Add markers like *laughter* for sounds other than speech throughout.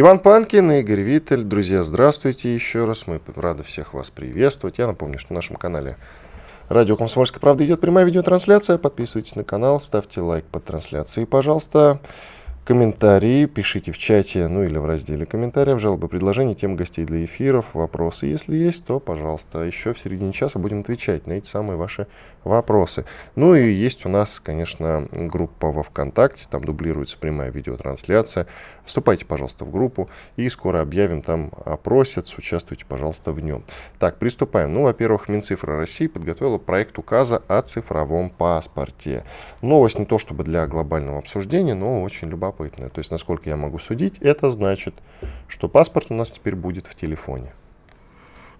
Иван Панкин и Игорь Виттель. Друзья, здравствуйте еще раз. Мы рады всех вас приветствовать. Я напомню, что на нашем канале Радио «Комсомольская правда» идет прямая видеотрансляция. Подписывайтесь на канал, ставьте лайк под трансляцией, пожалуйста комментарии пишите в чате, ну или в разделе комментариев, жалобы, предложения, тем гостей для эфиров, вопросы. Если есть, то, пожалуйста, еще в середине часа будем отвечать на эти самые ваши вопросы. Ну и есть у нас, конечно, группа во ВКонтакте, там дублируется прямая видеотрансляция. Вступайте, пожалуйста, в группу и скоро объявим там опросец, участвуйте, пожалуйста, в нем. Так, приступаем. Ну, во-первых, Минцифра России подготовила проект указа о цифровом паспорте. Новость не то чтобы для глобального обсуждения, но очень любопытная. То есть, насколько я могу судить, это значит, что паспорт у нас теперь будет в телефоне.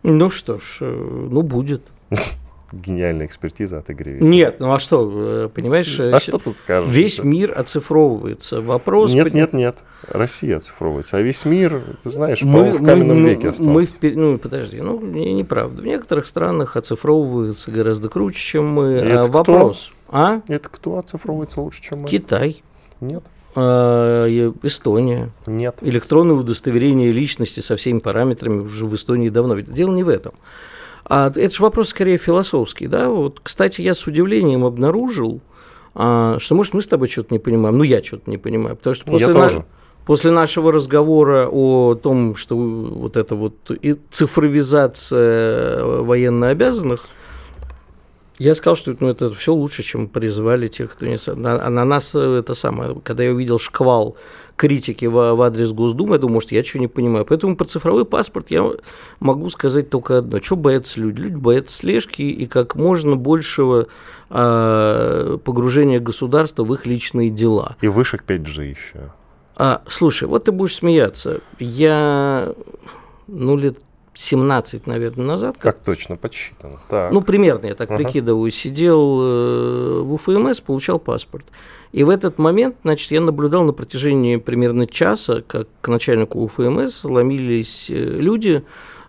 Ну что ж, э, ну будет. *laughs* гениальная экспертиза от Игоря Нет, ну а что, э, понимаешь, а что тут скажешь? Весь мир оцифровывается. Вопрос... Нет, нет, нет, Россия оцифровывается, а весь мир, ты знаешь, мы, в каменном мы, веке остался. Мы, впер... ну, подожди, ну, неправда. В некоторых странах оцифровывается гораздо круче, чем мы. Это а, вопрос. Кто? А? Это кто оцифровывается лучше, чем мы? Китай. Нет. А, Эстония. Нет. Электронное удостоверение личности со всеми параметрами уже в Эстонии давно. Дело не в этом. А это же вопрос скорее философский, да? Вот, кстати, я с удивлением обнаружил, а, что, может, мы с тобой что-то не понимаем. Ну, я что-то не понимаю, потому что после, я на... тоже. после нашего разговора о том, что вот эта вот цифровизация военнообязанных, я сказал, что ну, это все лучше, чем призывали тех, кто не... А на нас это самое, когда я увидел шквал критики в, в адрес Госдумы, я думаю, может, я чего не понимаю. Поэтому про цифровой паспорт я могу сказать только одно. Что боятся люди? Люди боятся слежки и как можно большего э, погружения государства в их личные дела. И вышек 5G еще. А, слушай, вот ты будешь смеяться. Я, ну, лет 17, наверное, назад. Как, как точно подсчитано? Так. Ну, примерно, я так ага. прикидываю. Сидел э, в УФМС, получал паспорт. И в этот момент, значит, я наблюдал на протяжении примерно часа, как к начальнику УФМС ломились э, люди,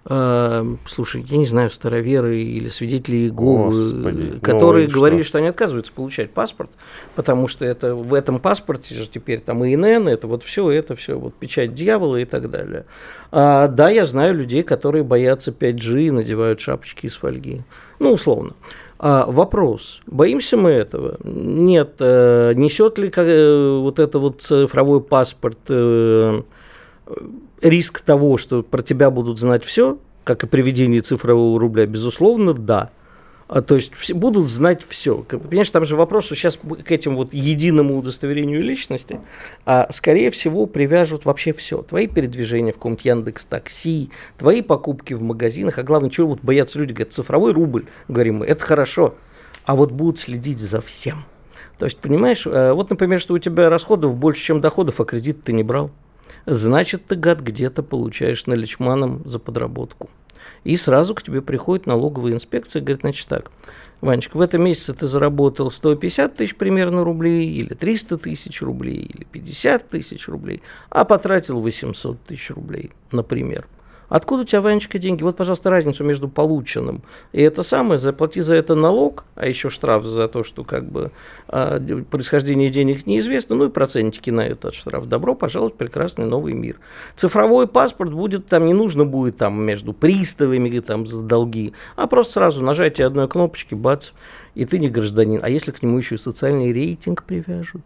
э, слушай, я не знаю, староверы или свидетели Иеговы, Господи, которые ну, говорили, что? что они отказываются получать паспорт, потому что это в этом паспорте же теперь там ИНН, это вот все, это все, вот печать дьявола и так далее. А, да, я знаю людей, которые боятся 5G и надевают шапочки из фольги. Ну, условно. А, вопрос, боимся мы этого? Нет. Э, несет ли э, вот это вот цифровой паспорт э, риск того, что про тебя будут знать все, как и приведение цифрового рубля? Безусловно, да. А, то есть все, будут знать все. Понимаешь, там же вопрос, что сейчас к этим вот единому удостоверению личности, а, скорее всего, привяжут вообще все. Твои передвижения в каком-то Яндекс Такси, твои покупки в магазинах, а главное, чего вот боятся люди, говорят, цифровой рубль, говорим мы, это хорошо, а вот будут следить за всем. То есть, понимаешь, э, вот, например, что у тебя расходов больше, чем доходов, а кредит ты не брал. Значит, ты, гад, где-то получаешь наличманом за подработку. И сразу к тебе приходит налоговая инспекция и говорит, значит так, Ванечка, в этом месяце ты заработал 150 тысяч примерно рублей, или 300 тысяч рублей, или 50 тысяч рублей, а потратил 800 тысяч рублей, например. Откуда у тебя, Ванечка, деньги? Вот, пожалуйста, разницу между полученным и это самое, заплати за это налог, а еще штраф за то, что как бы а, происхождение денег неизвестно, ну и процентики на этот штраф. Добро пожаловать в прекрасный новый мир. Цифровой паспорт будет, там не нужно будет там между приставами там за долги, а просто сразу нажатие одной кнопочки, бац, и ты не гражданин. А если к нему еще и социальный рейтинг привяжут?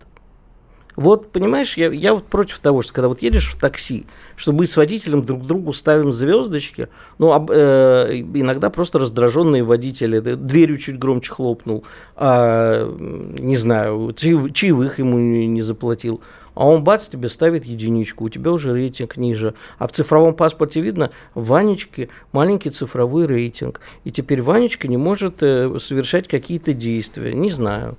Вот, понимаешь, я, я вот против того, что когда вот едешь в такси, что мы с водителем друг другу ставим звездочки, ну, об, э, иногда просто раздраженные водители, дверью чуть громче хлопнул, а, не знаю, чаевых ему не заплатил, а он бац, тебе ставит единичку, у тебя уже рейтинг ниже. А в цифровом паспорте видно, Ванечки маленький цифровой рейтинг. И теперь Ванечка не может э, совершать какие-то действия. Не знаю.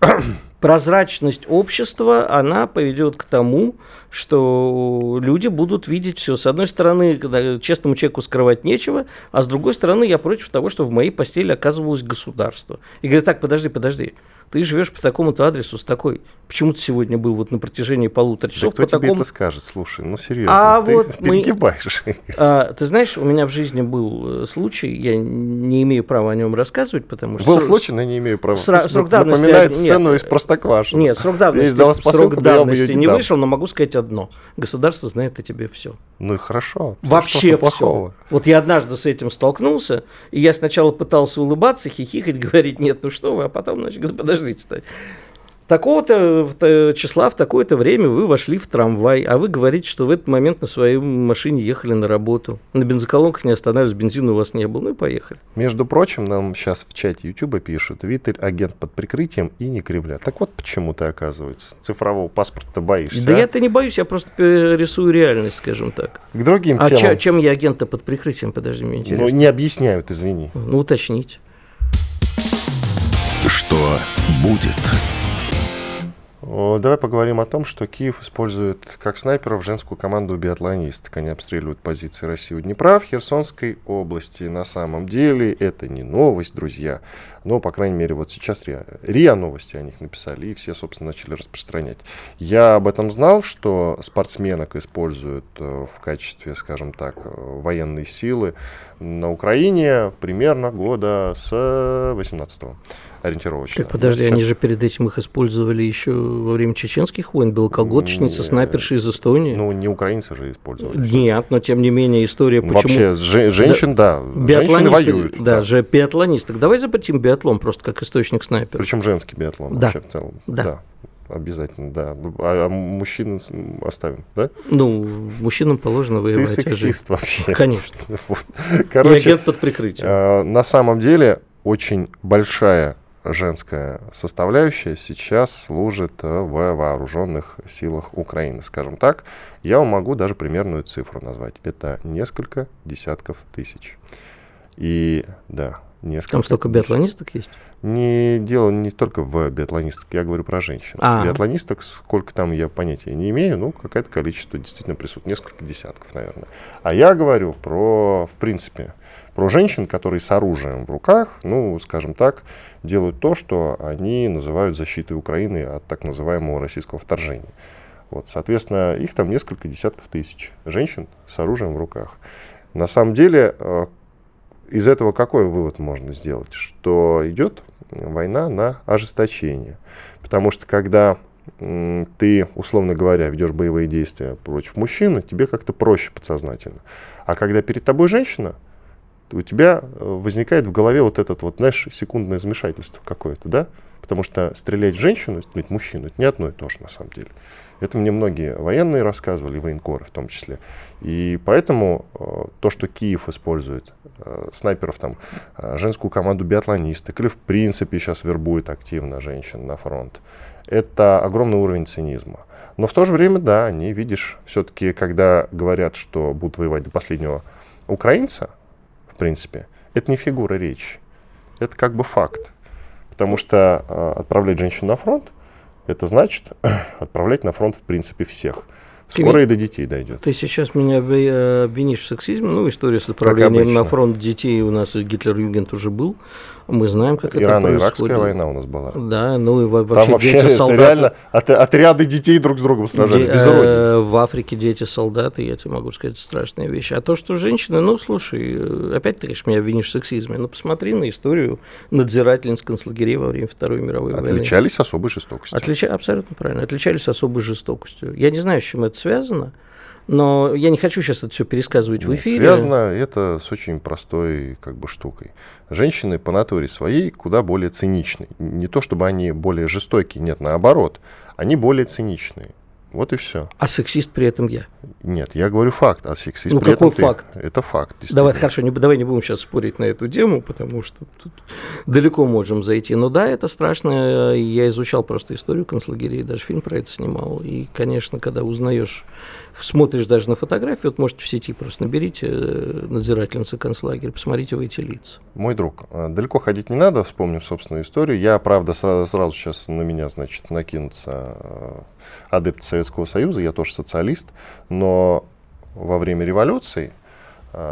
*clears throat* прозрачность общества, она поведет к тому, что люди будут видеть все. С одной стороны, честному человеку скрывать нечего, а с другой стороны, я против того, что в моей постели оказывалось государство. И говорю, так, подожди, подожди, ты живешь по такому-то адресу с такой. Почему ты сегодня был вот на протяжении полутора часов да кто по тебе такому... это скажет? Слушай, ну серьезно, А ты вот мы- перегибаешь. А, ты знаешь, у меня в жизни был э, случай, я не имею права о нем рассказывать, потому что... Был срок- случай, но не имею права. Сра- срок давности Напоминает нет. сцену из Простоквашино. Нет, срок давности, для вас срок но я давности не не дам. вышел, но могу сказать одно. Государство знает о тебе все. Ну и хорошо. Вообще плохого? все. Вот я однажды с этим столкнулся, и я сначала пытался улыбаться, хихикать, *laughs* говорить, нет, ну что вы, а потом, значит, говорю, подождите Такого-то числа в такое-то время вы вошли в трамвай, а вы говорите, что в этот момент на своей машине ехали на работу. На бензоколонках не останавливались, бензина у вас не было, ну и поехали. Между прочим, нам сейчас в чате Ютуба пишут, Виталь агент под прикрытием и не кривля. Так вот почему ты, оказывается, цифрового паспорта боишься. Да а? я-то не боюсь, я просто рисую реальность, скажем так. К другим А темам. чё- чем я агента под прикрытием, подожди, мне Ну, интересно. не объясняют, извини. Ну, уточните. Что будет? Давай поговорим о том, что Киев использует как снайперов женскую команду биатлонисток. Они обстреливают позиции России у Днепра в Херсонской области. На самом деле это не новость, друзья. Но, по крайней мере, вот сейчас РИА, РИА новости о них написали, и все, собственно, начали распространять. Я об этом знал, что спортсменок используют э, в качестве, скажем так, э, военной силы на Украине примерно года с 18-го ориентировочно. Так, подожди, Сейчас- они же перед этим их использовали еще во время чеченских войн. Белоколготочница, Не. снайперша из Эстонии. Ну, не украинцы же использовали. Нет, но тем не менее история, почему... Вообще, же- женщин, да, женщины Биатлонисты, воюют. да, же биатлонисты. Давай запретим биатлон просто как источник снайпера. Причем женский биатлон Да. вообще в целом. Да. Обязательно, да. А, а мужчин оставим, да? Ну, мужчинам положено Ты воевать. а сексист вообще. Конечно. *laughs* Вот. же- И Короче, агент под прикрытием. э, на самом деле очень большая женская составляющая сейчас служит э, в вооруженных силах Украины, скажем так. Я вам могу даже примерную цифру назвать. Это несколько десятков тысяч. И да, несколько. Там столько биатлонисток есть? Не дело не только в биатлонистах, я говорю про женщин. А. Биатлонисток, сколько там я понятия не имею, ну, какое-то количество действительно присутствует, несколько десятков, наверное. А я говорю про, в принципе, про женщин, которые с оружием в руках, ну, скажем так, делают то, что они называют защитой Украины от так называемого российского вторжения. Вот, соответственно, их там несколько десятков тысяч женщин с оружием в руках. На самом деле, э, из этого какой вывод можно сделать? Что идет война на ожесточение. Потому что когда ты, условно говоря, ведешь боевые действия против мужчины, тебе как-то проще подсознательно. А когда перед тобой женщина, у тебя э, возникает в голове вот этот вот, знаешь, секундное замешательство какое-то, да? Потому что стрелять в женщину, стрелять в мужчину, это не одно и то же на самом деле. Это мне многие военные рассказывали, военкоры в том числе. И поэтому э, то, что Киев использует э, снайперов, там, э, женскую команду биатлонисток, или в принципе сейчас вербует активно женщин на фронт, это огромный уровень цинизма. Но в то же время, да, они, видишь, все-таки, когда говорят, что будут воевать до последнего украинца, в принципе, это не фигура речи. Это как бы факт. Потому что э, отправлять женщин на фронт, это значит *clears throat* отправлять на фронт, в принципе, всех. Скоро и до детей дойдет. Ты сейчас меня э, обвинишь в сексизме. Ну, история с отправлением на фронт детей у нас Гитлер-Югент уже был. Мы знаем, как это Ирано-Иракская происходит. война у нас была. Да, ну и во- Там вообще, вообще дети это солдаты. реально от- отряды детей друг с другом сражались, Де- без э, в Африке дети солдаты, я тебе могу сказать, страшная вещь. А то, что женщины, ну, слушай, э, опять ты, конечно, меня обвинишь в сексизме, но посмотри на историю надзирательниц концлагерей во время Второй мировой войны. Отличались особой жестокостью. Отлича- Абсолютно правильно. Отличались особой жестокостью. Я не знаю, с чем это связано, но я не хочу сейчас это все пересказывать в Нет, эфире. Связано это с очень простой как бы штукой. Женщины по натуре своей куда более циничны. Не то чтобы они более жестокие, нет, наоборот. Они более циничные. Вот и все. А сексист при этом я. Нет, я говорю факт, а сексист ну, при какой этом факт? Ты. Это факт. Давай, хорошо, не, давай не будем сейчас спорить на эту тему, потому что тут далеко можем зайти. Но да, это страшно. Я изучал просто историю концлагерей, даже фильм про это снимал. И, конечно, когда узнаешь, смотришь даже на фотографии, вот можете в сети просто наберите э, надзирательница концлагеря, посмотрите в эти лица. Мой друг, э, далеко ходить не надо, вспомним собственную историю. Я, правда, сразу, сразу сейчас на меня, значит, накинутся э, адепт Советского Союза, я тоже социалист, но во время революции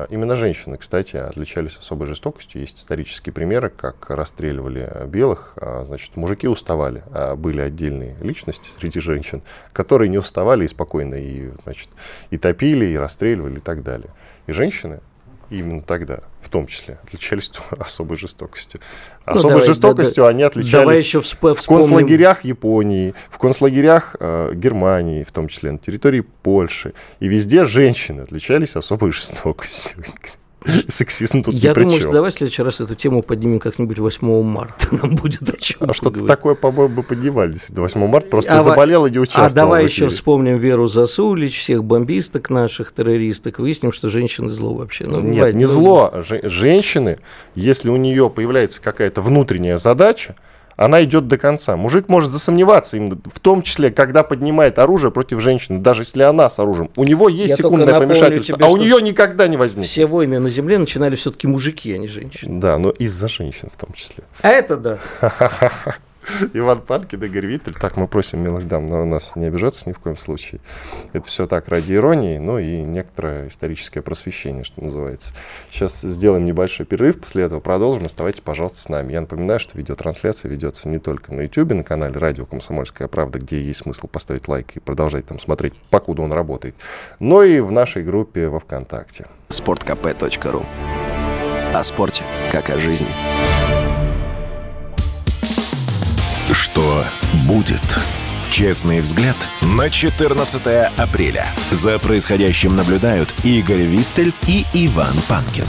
Именно женщины, кстати, отличались особой жестокостью. Есть исторические примеры, как расстреливали белых. А, значит, мужики уставали, а были отдельные личности среди женщин, которые не уставали и спокойно и, значит, и топили, и расстреливали и так далее. И женщины именно тогда, в том числе, отличались *laughs* особой жестокостью. Ну, особой давай, жестокостью да, они отличались давай еще всп- в концлагерях Японии, в концлагерях э, Германии, в том числе на территории Польши. И везде женщины отличались особой *laughs* жестокостью. *laughs* Сексизм тут Я думаю, что давай в следующий раз эту тему поднимем как-нибудь 8 марта. *laughs* Нам будет о чем А что-то такое, по-моему, поднимали до 8 марта. Просто а, заболел и не участвовал. А давай еще вспомним Веру Засулич, всех бомбисток наших, террористок. Выясним, что женщины зло вообще. Ну, Нет, бывает, не ну... зло. Женщины, если у нее появляется какая-то внутренняя задача, она идет до конца. Мужик может засомневаться, им, в том числе, когда поднимает оружие против женщины, даже если она с оружием. У него есть Я секундное помешательство, тебе, а у нее никогда не возникнет. Все войны на земле начинали все-таки мужики, а не женщины. Да, но из-за женщин в том числе. А это да. *laughs* *laughs* Иван Панкин, Игорь Виттель. Так, мы просим милых дам на нас не обижаться ни в коем случае. Это все так ради иронии, ну и некоторое историческое просвещение, что называется. Сейчас сделаем небольшой перерыв, после этого продолжим. Оставайтесь, пожалуйста, с нами. Я напоминаю, что видеотрансляция ведется не только на YouTube, на канале Радио Комсомольская правда, где есть смысл поставить лайк и продолжать там смотреть, покуда он работает, но и в нашей группе во ВКонтакте. sportkp.ru О спорте, как о жизни. Что будет? Честный взгляд на 14 апреля. За происходящим наблюдают Игорь Виттель и Иван Панкин.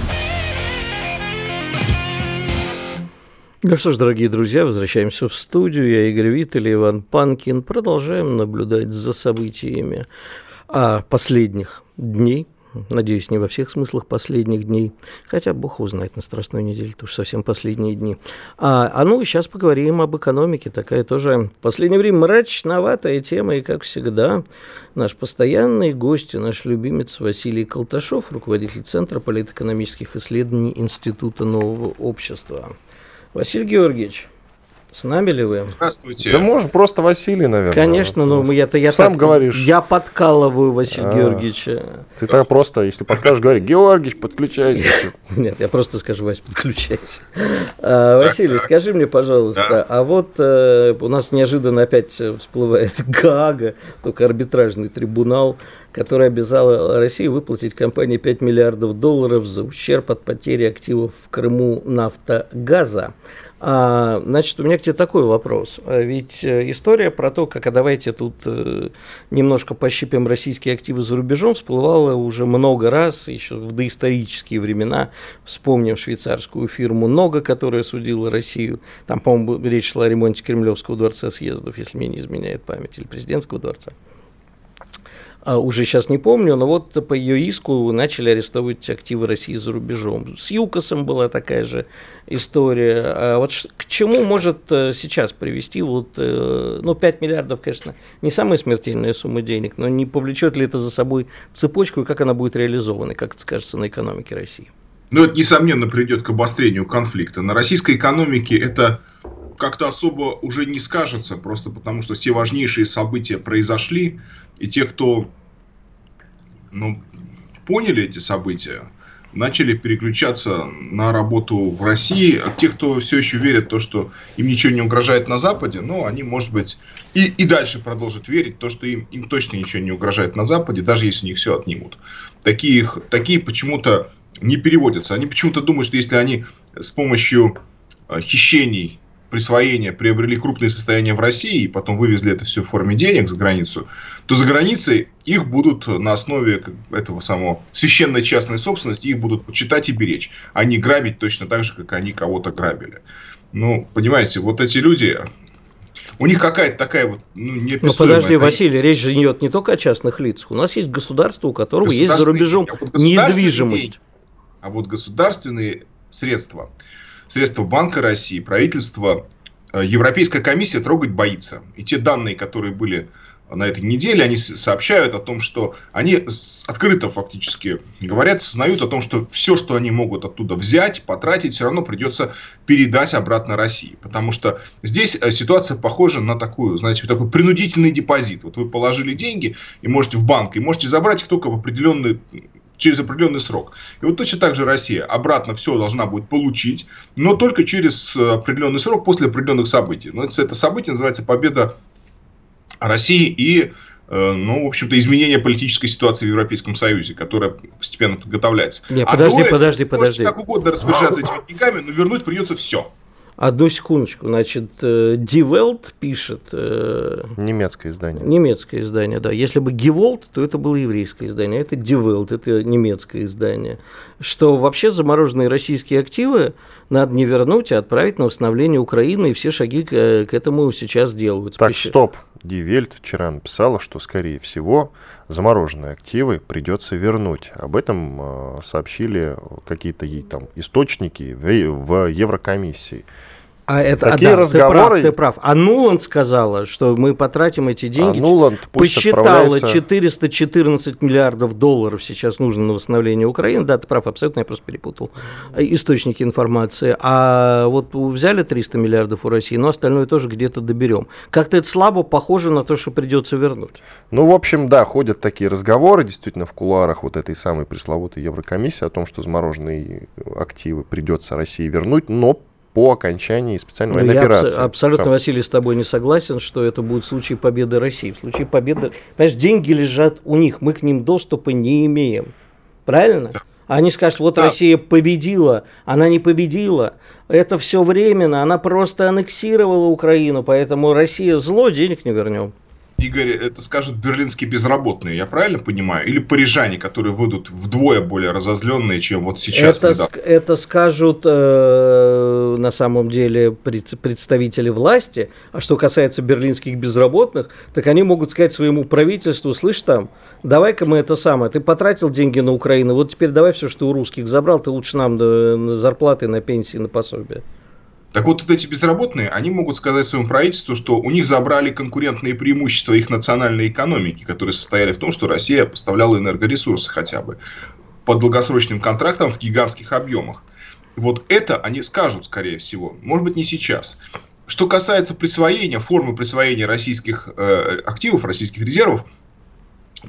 Ну что ж, дорогие друзья, возвращаемся в студию. Я Игорь Виттель и Иван Панкин. Продолжаем наблюдать за событиями а последних дней Надеюсь, не во всех смыслах последних дней. Хотя бог его знает на Страстной неделе, это уж совсем последние дни. А, а ну, сейчас поговорим об экономике. Такая тоже в последнее время мрачноватая тема. И, как всегда, наш постоянный гость, наш любимец Василий Колташов, руководитель Центра политэкономических исследований Института нового общества. Василий Георгиевич, с нами ли вы? Здравствуйте. Да можно просто Василий, наверное. Конечно, но ну, я-то я сам так, говоришь. Я подкалываю Василия а, Георгиевича. Ты так просто, если подкажешь, говори, Георгиевич, подключайся. Нет, я просто скажу, Вась, подключайся. *laughs* А, Василий, скажи мне, пожалуйста, а вот э, у нас неожиданно опять всплывает *laughs* Гага, только арбитражный трибунал, который обязал Россию выплатить компании 5 миллиардов долларов за ущерб от потери активов в Крыму нафтогаза. А, значит, у меня к тебе такой вопрос. А ведь э, история про то, как а давайте тут э, немножко пощипим российские активы за рубежом, всплывала уже много раз, еще в доисторические времена. Вспомним швейцарскую фирму «Нога», которая судила Россию. Там, по-моему, речь шла о ремонте Кремлевского дворца съездов, если мне не изменяет память, или президентского дворца. А, уже сейчас не помню, но вот по ее иску начали арестовывать активы России за рубежом. С ЮКОСом была такая же история. А вот к чему может э, сейчас привести вот, э, ну, 5 миллиардов, конечно, не самая смертельная сумма денег, но не повлечет ли это за собой цепочку и как она будет реализована, как это скажется на экономике России? Ну, это, несомненно, приведет к обострению конфликта. На российской экономике это как-то особо уже не скажется, просто потому что все важнейшие события произошли, и те, кто ну, поняли эти события, начали переключаться на работу в России. А те, кто все еще верит в то, что им ничего не угрожает на Западе, ну, они, может быть, и, и дальше продолжат верить в то, что им, им точно ничего не угрожает на Западе, даже если у них все отнимут. Такие, такие почему-то не переводятся. Они почему-то думают, что если они с помощью э, хищений присвоения приобрели крупные состояния в России и потом вывезли это все в форме денег за границу, то за границей их будут на основе этого самого священной частной собственности, их будут почитать и беречь, а не грабить точно так же, как они кого-то грабили. Ну, понимаете, вот эти люди, у них какая-то такая вот ну, неописуемая... Ну подожди, Василий, речь же идет не только о частных лицах. У нас есть государство, у которого есть за рубежом а вот недвижимость. Деньги, а вот государственные средства, средства Банка России, правительства, э, Европейская комиссия трогать боится. И те данные, которые были на этой неделе, они сообщают о том, что они открыто фактически говорят, сознают о том, что все, что они могут оттуда взять, потратить, все равно придется передать обратно России. Потому что здесь э, ситуация похожа на такую, знаете, такой принудительный депозит. Вот вы положили деньги и можете в банк, и можете забрать их только в определенный через определенный срок. И вот точно так же Россия обратно все должна будет получить, но только через э, определенный срок после определенных событий. Но это, это событие называется победа России и э, ну, в общем-то, изменение политической ситуации в Европейском Союзе, которая постепенно подготовляется. Нет, а подожди, подожди, подожди. как угодно распоряжаться этими деньгами, но вернуть придется все. Одну секундочку. Значит, э, Die Welt пишет... Э, немецкое издание. Немецкое издание, да. Если бы Gewalt, то это было еврейское издание. Это Die Welt, это немецкое издание. Что вообще замороженные российские активы надо не вернуть, а отправить на восстановление Украины, и все шаги к, к этому сейчас делаются. Так, Пища... стоп. Die Welt вчера написала, что, скорее всего, замороженные активы придется вернуть. Об этом э, сообщили какие-то там источники в Еврокомиссии. А это, Такие а, да, разговоры... ты прав, ты прав. А Нуланд сказала, что мы потратим эти деньги. А Нуланд посчитала отправляется... 414 миллиардов долларов сейчас нужно на восстановление Украины. Да, ты прав, абсолютно, я просто перепутал источники информации. А вот взяли 300 миллиардов у России, но остальное тоже где-то доберем. Как-то это слабо похоже на то, что придется вернуть. Ну, в общем, да, ходят такие разговоры, действительно, в кулуарах вот этой самой пресловутой Еврокомиссии о том, что замороженные активы придется России вернуть, но по окончании специальной ну, военной я операции. абсолютно, Все. Василий, с тобой не согласен, что это будет в случае победы России. В случае победы... Понимаешь, деньги лежат у них, мы к ним доступа не имеем. Правильно? Да. Они скажут, вот да. Россия победила, она не победила. Это все временно, она просто аннексировала Украину, поэтому Россия зло, денег не вернем. Игорь, это скажут берлинские безработные, я правильно понимаю? Или парижане, которые выйдут вдвое более разозленные, чем вот сейчас? Это, ск- это скажут э, на самом деле представители власти. А что касается берлинских безработных, так они могут сказать своему правительству, слышь там, давай-ка мы это самое, ты потратил деньги на Украину, вот теперь давай все, что у русских забрал, ты лучше нам на зарплаты, на пенсии, на пособие. Так вот, вот эти безработные, они могут сказать своему правительству, что у них забрали конкурентные преимущества их национальной экономики, которые состояли в том, что Россия поставляла энергоресурсы хотя бы по долгосрочным контрактам в гигантских объемах. Вот это они скажут, скорее всего. Может быть, не сейчас. Что касается присвоения, формы присвоения российских э, активов, российских резервов,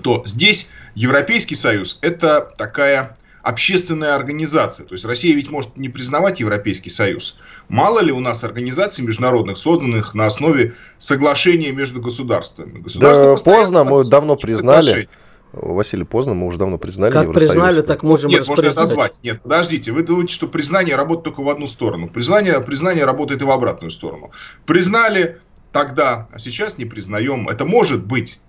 то здесь Европейский Союз – это такая общественная организация. То есть Россия ведь может не признавать Европейский Союз. Мало ли у нас организаций международных, созданных на основе соглашения между государствами. да поздно, мы давно признали. Соглашения. Василий, поздно, мы уже давно признали Как признали, так можем Нет, можно назвать. Нет, подождите, вы думаете, что признание работает только в одну сторону. Признание, признание работает и в обратную сторону. Признали тогда, а сейчас не признаем. Это может быть.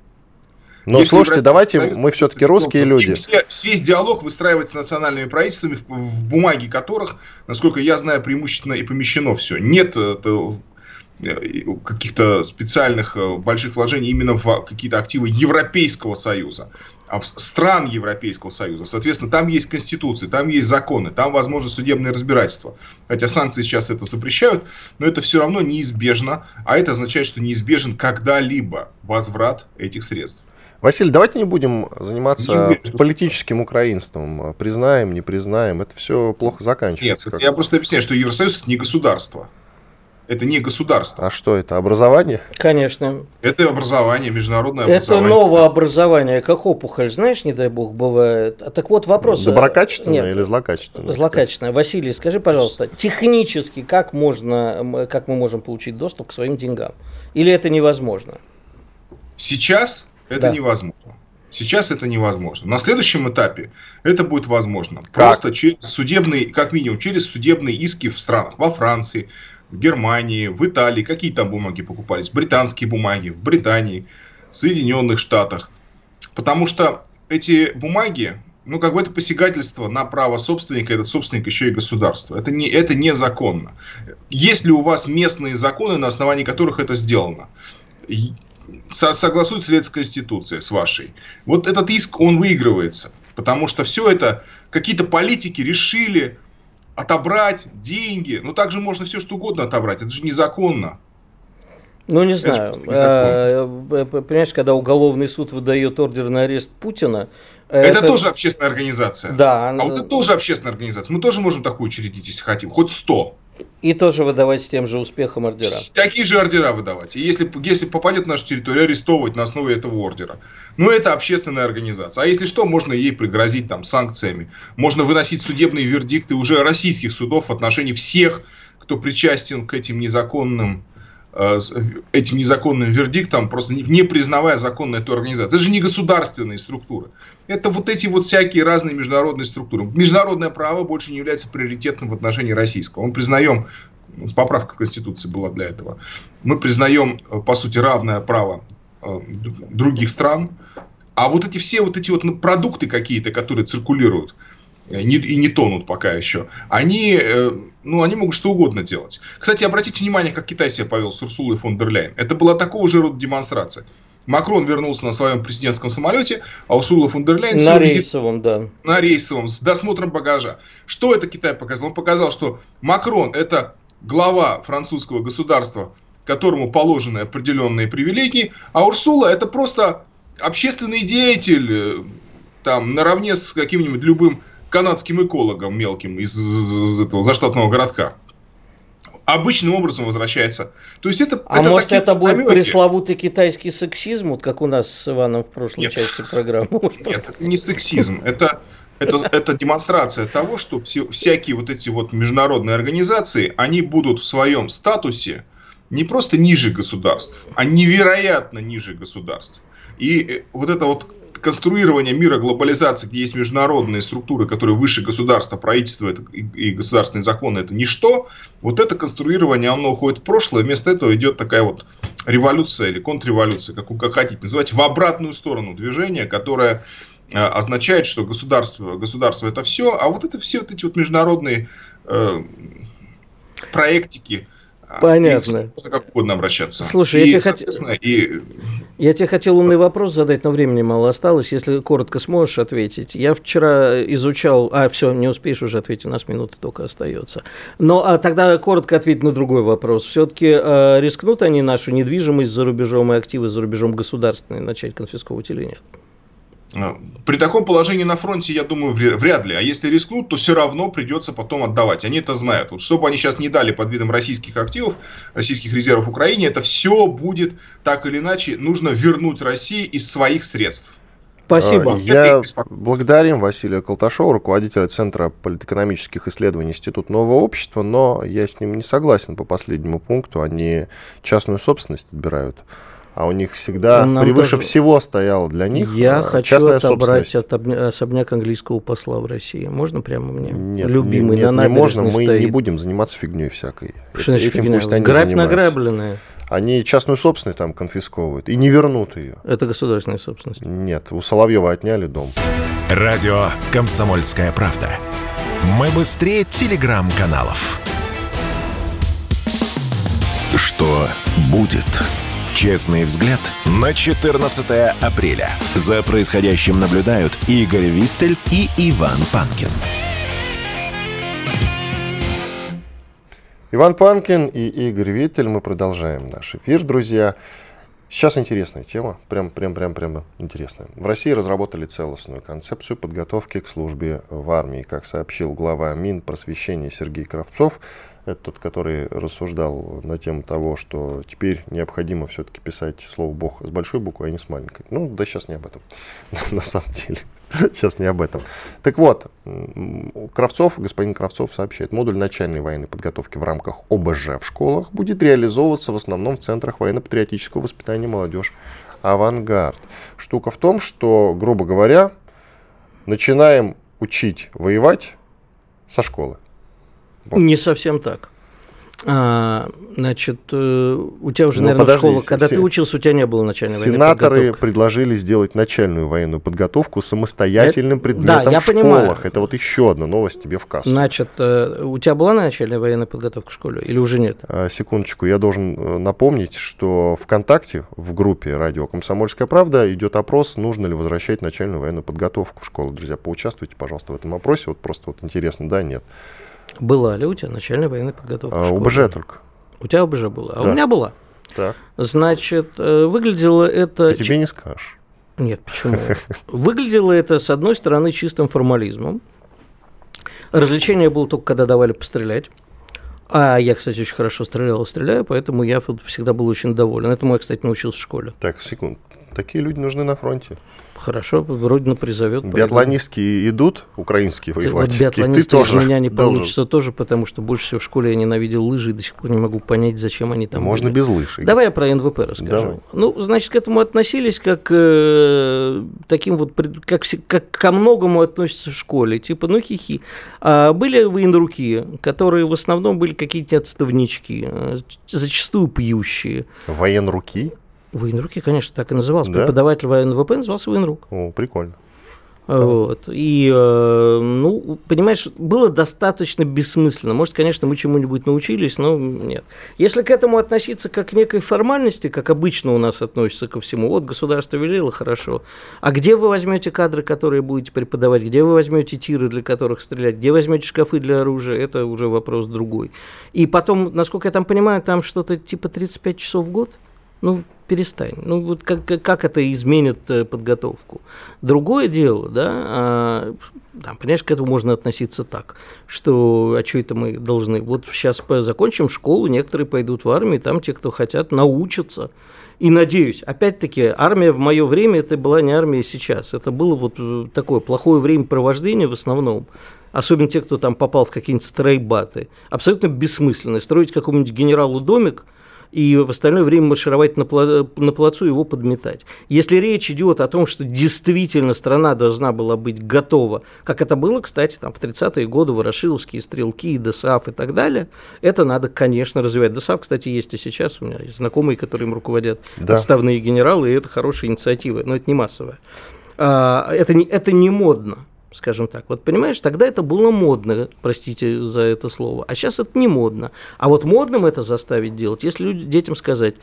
Но Если слушайте, давайте мы все-таки русские люди. Все, весь диалог выстраивается национальными правительствами, в, в бумаге которых, насколько я знаю, преимущественно и помещено все. Нет э, э, каких-то специальных э, больших вложений именно в какие-то активы Европейского Союза, а стран Европейского Союза. Соответственно, там есть конституции, там есть законы, там возможно судебное разбирательство. Хотя санкции сейчас это запрещают, но это все равно неизбежно, а это означает, что неизбежен когда-либо возврат этих средств. Василий, давайте не будем заниматься не политическим украинством. Признаем, не признаем. Это все плохо заканчивается. Нет, я просто объясняю, что Евросоюз это не государство. Это не государство. А что это? Образование? Конечно. Это образование, международное образование. Это новое образование, как опухоль, знаешь, не дай бог, бывает. А так вот вопрос. Доброкачественное Нет, или злокачественное? Злокачественное. Василий, скажи, пожалуйста, технически как можно, как мы можем получить доступ к своим деньгам? Или это невозможно? Сейчас это да. невозможно. Сейчас это невозможно. На следующем этапе это будет возможно. Как? Просто через судебные, как минимум, через судебные иски в странах. Во Франции, в Германии, в Италии. Какие там бумаги покупались? Британские бумаги в Британии, Соединенных Штатах. Потому что эти бумаги ну, как бы это посягательство на право собственника, этот собственник еще и государство. Это, не, это незаконно. Есть ли у вас местные законы, на основании которых это сделано? Согласуется ли это с Конституцией, с вашей? Вот этот иск, он выигрывается. Потому что все это какие-то политики решили отобрать деньги. Ну, также можно все что угодно отобрать. Это же незаконно. Ну, не знаю. А, понимаешь, когда уголовный суд выдает ордер на арест Путина... Это, это тоже общественная организация. Да. А вот это тоже общественная организация. Мы тоже можем такую учредить, если хотим. Хоть сто. И тоже выдавать с тем же успехом ордера. Такие же ордера выдавать. И если, если попадет на нашу территорию, арестовывать на основе этого ордера. Ну, это общественная организация. А если что, можно ей пригрозить там санкциями. Можно выносить судебные вердикты уже российских судов в отношении всех, кто причастен к этим незаконным этим незаконным вердиктом, просто не признавая законно эту организацию. Это же не государственные структуры. Это вот эти вот всякие разные международные структуры. Международное право больше не является приоритетным в отношении российского. Мы признаем, поправка Конституции была для этого, мы признаем, э, по сути, равное право э, других стран, а вот эти все вот эти вот продукты какие-то, которые циркулируют, не, и не тонут пока еще, они, э, ну, они могут что угодно делать. Кстати, обратите внимание, как Китай себя повел с Урсулой фон дер Ляйен. Это была такого же рода демонстрация. Макрон вернулся на своем президентском самолете, а Урсула фон дер Ляйен... На рейсовом, да. На рейсовом, с досмотром багажа. Что это Китай показал? Он показал, что Макрон – это глава французского государства, которому положены определенные привилегии, а Урсула – это просто общественный деятель, э, там, наравне с каким-нибудь любым канадским экологом мелким из, из этого заштатного городка. Обычным образом возвращается. То есть это, а это может это будет намеки. пресловутый китайский сексизм, вот как у нас с Иваном в прошлой Нет. части программы? *laughs* Нет, это не сексизм. Это, это, это демонстрация того, что все, всякие вот эти вот международные организации, они будут в своем статусе не просто ниже государств, а невероятно ниже государств. И э, вот это вот конструирование мира глобализации, где есть международные структуры, которые выше государства, правительства это, и, и государственные законы, это ничто, вот это конструирование, оно уходит в прошлое, вместо этого идет такая вот революция или контрреволюция, как, как хотите называть, в обратную сторону движения, которое э, означает, что государство, государство это все, а вот это все вот эти вот международные э, проектики, а, Понятно. Можно как угодно обращаться. Слушай, и, я, тебе хот... и... я тебе хотел умный вопрос задать, но времени мало осталось. Если коротко сможешь ответить. Я вчера изучал... А, все, не успеешь уже ответить, у нас минута только остается. Но а тогда коротко ответить на другой вопрос. Все-таки э, рискнут они нашу недвижимость за рубежом и активы за рубежом государственные начать конфисковывать или нет? А, при таком положении на фронте, я думаю, вряд ли. А если рискнут, то все равно придется потом отдавать. Они это знают. Вот что бы они сейчас не дали под видом российских активов, российских резервов Украине, это все будет так или иначе нужно вернуть России из своих средств. Спасибо. А, я благодарим Василия Колташова, руководителя Центра политэкономических исследований Института Нового общества, но я с ним не согласен по последнему пункту. Они частную собственность отбирают а у них всегда Нам превыше даже... всего стояло для них Я э, хочу отобрать от особняк английского посла в России. Можно прямо мне? Нет, Любимый нет, на не можно. Мы стоит. не будем заниматься фигней всякой. Что значит Этим фигня? пусть они Грабь награбленная. Они частную собственность там конфисковывают и не вернут ее. Это государственная собственность. Нет, у Соловьева отняли дом. Радио «Комсомольская правда». Мы быстрее телеграм-каналов. Что будет? Честный взгляд на 14 апреля. За происходящим наблюдают Игорь Виттель и Иван Панкин. Иван Панкин и Игорь Виттель. Мы продолжаем наш эфир, друзья. Сейчас интересная тема, прям, прям, прям, прям интересная. В России разработали целостную концепцию подготовки к службе в армии. Как сообщил глава Минпросвещения Сергей Кравцов, это тот, который рассуждал на тему того, что теперь необходимо все-таки писать слово «бог» с большой буквы, а не с маленькой. Ну, да сейчас не об этом, *laughs* на самом деле. *laughs* Сейчас не об этом. Так вот, Кравцов, господин Кравцов сообщает, модуль начальной военной подготовки в рамках ОБЖ в школах будет реализовываться в основном в центрах военно-патриотического воспитания молодежь «Авангард». Штука в том, что, грубо говоря, начинаем учить воевать со школы. Вот. Не совсем так. А, значит, э, у тебя уже, Ну, наверное, подожди, школа, когда се- ты учился, у тебя не было начальной военной Сенаторы подготовки. предложили сделать начальную военную подготовку самостоятельным Это- предметом да, я в понимаю. школах. Это вот еще одна новость тебе в кассу. Значит, э, у тебя была начальная военная подготовка в школе или уже нет? А, Секундочку, я должен э, напомнить, что ВКонтакте в группе «Радио Комсомольская правда» идет опрос, нужно ли возвращать начальную военную подготовку в школу. Друзья, поучаствуйте, пожалуйста, в этом опросе. Вот просто вот интересно, да, нет. Была ли у тебя начальная военная подготовка? А? ОБЖ только. У тебя ОБЖ была, а Да. у меня была. Так, Значит, э, выглядело это... а тебе не скажешь. Нет, почему? *laughs* Выглядело это, с одной стороны, чистым формализмом. Развлечение было только, когда давали пострелять. А я, кстати, очень хорошо стрелял и стреляю, поэтому я всегда был очень доволен. Этому я, кстати, научился в школе. Так, секунд. Такие люди нужны на фронте. Хорошо, Родина призовет. Биатлонистки идут, украинские воевать. Вот И биатлонист ты из тоже меня не должен. получится тоже, потому что больше всего в школе я ненавидел лыжи и до сих пор не могу понять, зачем они там Можно были. без лыж. Давай я про НВП расскажу. Давай. Ну, значит, к этому относились как э, таким вот, как, как ко многому относятся в школе. Типа, ну хихи. А были военруки, которые в основном были какие-то отставнички, э, зачастую пьющие. Военруки? Военруки, конечно, так и назывался. Да? Преподаватель ВНВП назывался военрук. О, прикольно. Вот. И, э, ну, понимаешь, было достаточно бессмысленно. Может, конечно, мы чему-нибудь научились, но нет. Если к этому относиться как к некой формальности, как обычно у нас относятся ко всему, вот государство велело, хорошо. А где вы возьмете кадры, которые будете преподавать? Где вы возьмете тиры, для которых стрелять? Где возьмете шкафы для оружия? Это уже вопрос другой. И потом, насколько я там понимаю, там что-то типа 35 часов в год? Ну, перестань. Ну, вот как, как- это изменит э, подготовку? Другое дело, да, а, там, понимаешь, к этому можно относиться так, что, а что это мы должны? Вот сейчас закончим школу, некоторые пойдут в армию, там те, кто хотят, научатся. И надеюсь, опять-таки, армия в мое время, это была не армия сейчас, это было вот э, такое плохое времяпровождение в основном, особенно те, кто там попал в какие-нибудь стрейбаты, абсолютно бессмысленно. Строить какому-нибудь генералу домик – и в остальное время маршировать на, пла- на плацу и его подметать. Если речь идет о том, что действительно страна должна была быть готова, как это было, кстати, там, в 30-е годы, ворошиловские стрелки, ДСАФ и так далее, это надо, конечно, развивать. ДСАФ, кстати, есть и сейчас, у меня есть знакомые, которые им руководят, Да. отставные генералы, и это хорошая инициатива, но это не массовая. А, это, не, это не модно скажем так. Вот понимаешь, тогда это было модно, простите за это слово, а сейчас это не модно. А вот модным это заставить делать, если люди, детям сказать,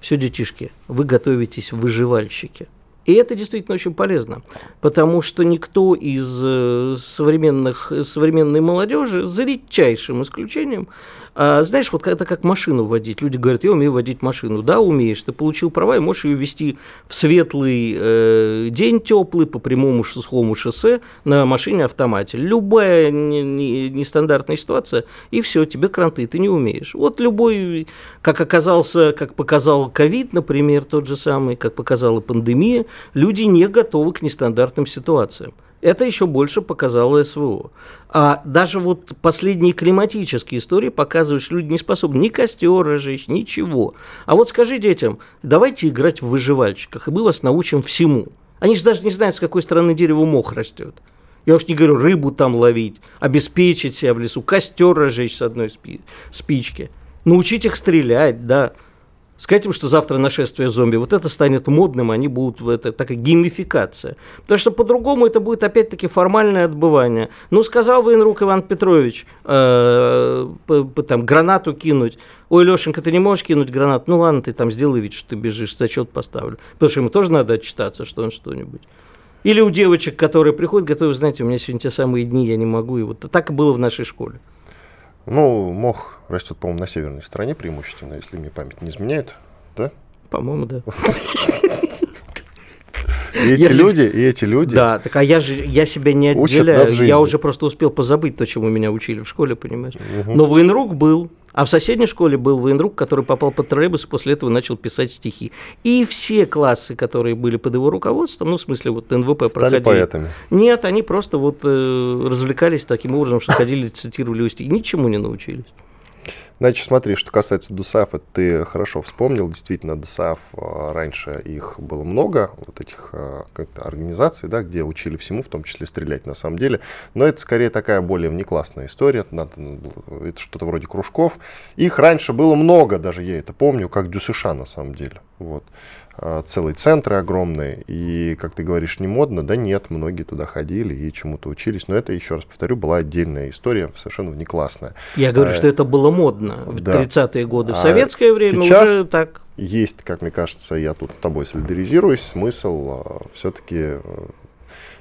все, детишки, вы готовитесь выживальщики. И это действительно очень полезно, потому что никто из э, современных, современной молодежи, за редчайшим исключением, а, знаешь, вот это как машину водить. Люди говорят, я умею водить машину. Да, умеешь, ты получил права и можешь ее вести в светлый э, день теплый по прямому сухому шоссе на машине автомате. Любая не- не- нестандартная ситуация, и все, тебе кранты, ты не умеешь. Вот любой, как оказался, как показал ковид, например, тот же самый, как показала пандемия, люди не готовы к нестандартным ситуациям. Это еще больше показало СВО. А даже вот последние климатические истории показывают, что люди не способны ни костер разжечь, ничего. А вот скажи детям, давайте играть в выживальщиках, и мы вас научим всему. Они же даже не знают, с какой стороны дерева мох растет. Я уж не говорю рыбу там ловить, обеспечить себя в лесу, костер разжечь с одной спи- спички. Научить их стрелять, да. Сказать им, что завтра нашествие зомби, вот это станет модным, они будут в это, такая геймификация. Потому что по-другому это будет опять-таки формальное отбывание. Ну, сказал военрук Иван Петрович, э, там, гранату кинуть. Ой, Лешенька, ты не можешь кинуть гранату? Ну, ладно, ты там сделай вид, что ты бежишь, зачет поставлю. Потому что ему тоже надо отчитаться, что он что-нибудь. Или у девочек, которые приходят, готовы, знаете, у меня сегодня те самые дни, я не могу. И вот так и было в нашей школе. Ну, мох растет, по-моему, на северной стороне преимущественно, если мне память не изменяет. Да? По-моему, да. *laughs* И эти Если- люди, и эти люди. Да, так а я же я себя не отделяю. Я уже просто успел позабыть то, чему меня учили в школе, понимаешь. Но военрук был. А в соседней школе был военрук, который попал под троллейбус и после этого начал писать стихи. И все классы, которые были под его руководством, ну, в смысле, вот НВП Стали проходили. поэтами. Нет, они просто вот э, развлекались таким образом, что ходили, цитировали его стихи, ничему не научились. Значит, смотри, что касается ДУСАФ, это ты хорошо вспомнил. Действительно, ДУСАФ э, раньше их было много, вот этих э, организаций, да, где учили всему, в том числе стрелять на самом деле. Но это скорее такая более внеклассная история. Надо, это что-то вроде кружков. Их раньше было много, даже я это помню, как ДЮСШ на самом деле. Вот. Э, целые центры огромные, и, как ты говоришь, не модно, да нет, многие туда ходили и чему-то учились, но это, еще раз повторю, была отдельная история, совершенно внеклассная. Я говорю, а, что это было модно в да. 30-е годы, в а советское время уже так. есть, как мне кажется, я тут с тобой солидаризируюсь, смысл э, все-таки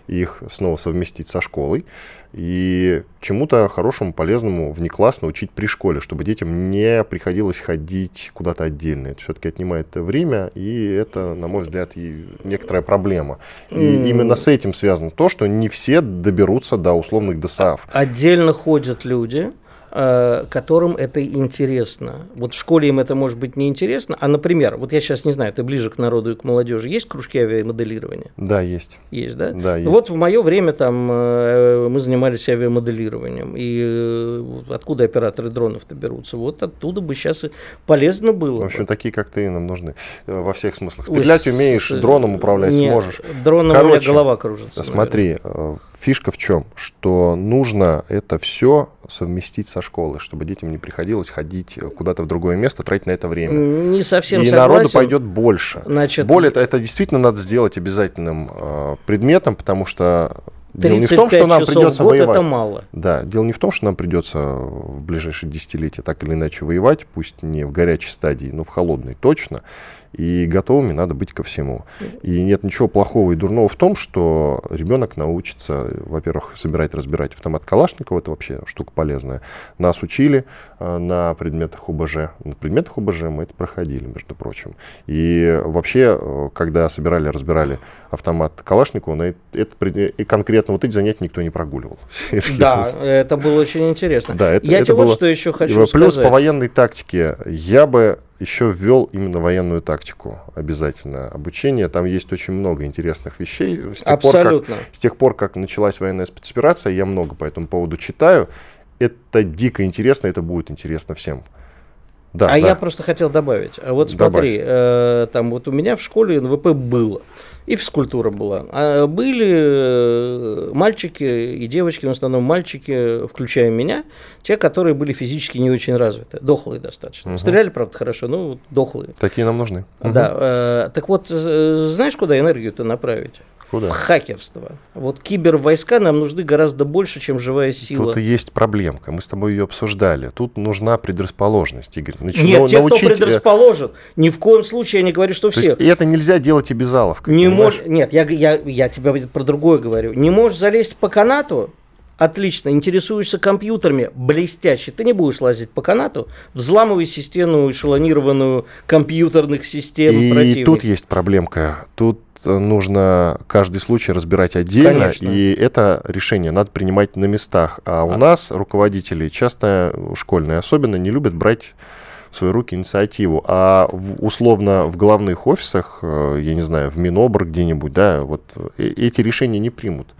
их снова совместить со школой и чему-то хорошему, полезному внеклассно учить при школе, чтобы детям не приходилось ходить куда-то отдельно. Это все-таки отнимает время, и это, на мой взгляд, и некоторая проблема. И mm. именно с этим связано то, что не все доберутся до условных ДСАФ. Отдельно ходят люди, которым это интересно. Вот в школе им это может быть неинтересно. А, например, вот я сейчас не знаю, ты ближе к народу и к молодежи. Есть кружки авиамоделирования? Да, есть. Есть, да? Да, есть. Вот в мое время там э, мы занимались авиамоделированием. И э, откуда операторы дронов-то берутся? Вот оттуда бы сейчас и полезно было. В общем, бы. такие, как ты, нам нужны во всех смыслах. Стрелять умеешь, дроном управлять Нет, сможешь. Дроном Короче, у меня голова кружится. Смотри, наверное. Фишка в чем? Что нужно это все совместить со школой, чтобы детям не приходилось ходить куда-то в другое место, тратить на это время. Не совсем И согласен. народу пойдет больше. Значит, Более того, это действительно надо сделать обязательным э, предметом, потому что Дело не в том, что нам придется воевать. Это мало. Да, дело не в том, что нам придется в ближайшие десятилетия так или иначе воевать, пусть не в горячей стадии, но в холодной точно и готовыми надо быть ко всему. И нет ничего плохого и дурного в том, что ребенок научится, во-первых, собирать, разбирать автомат Калашникова, это вообще штука полезная. Нас учили э, на предметах УБЖ. На предметах УБЖ мы это проходили, между прочим. И вообще, э, когда собирали, разбирали автомат Калашникова, на это, это, и конкретно вот эти занятия никто не прогуливал. *laughs* Да, это было очень интересно. Да, это, Я это тебе было... вот что еще хочу Плюс сказать. Плюс по военной тактике я бы еще ввел именно военную тактику обязательно обучение. Там есть очень много интересных вещей. С тех, Абсолютно. Пор, как, с тех пор, как началась военная спецоперация, я много по этому поводу читаю. Это дико интересно, это будет интересно всем. Да, а да. я просто хотел добавить. А вот смотри, э, там вот у меня в школе НВП было и физкультура была. А были э, мальчики и девочки, в основном мальчики, включая меня, те, которые были физически не очень развиты, дохлые достаточно. Угу. Стреляли, правда, хорошо, но дохлые. Такие нам нужны. Да. Угу. Э, так вот, знаешь, куда энергию-то направить? Куда? в хакерство. Вот кибервойска нам нужны гораздо больше, чем живая сила. Тут и есть проблемка. Мы с тобой ее обсуждали. Тут нужна предрасположенность, Игорь. Нач... Нет, те, научить... кто э, предрасположен. Ни в коем случае я не говорю, что все. И это нельзя делать и обязаловкой. Не мож... Нет, я, я, я тебе про другое говорю. Не можешь залезть по канату, Отлично, интересуешься компьютерами, блестяще. Ты не будешь лазить по канату, взламывай систему эшелонированную компьютерных систем И противника. тут есть проблемка. Тут нужно каждый случай разбирать отдельно, Конечно. и это решение надо принимать на местах. А у а. нас руководители, часто школьные особенно, не любят брать в свои руки инициативу. А в, условно в главных офисах, э, я не знаю, в Минобр где-нибудь, да, вот э, эти решения не примут.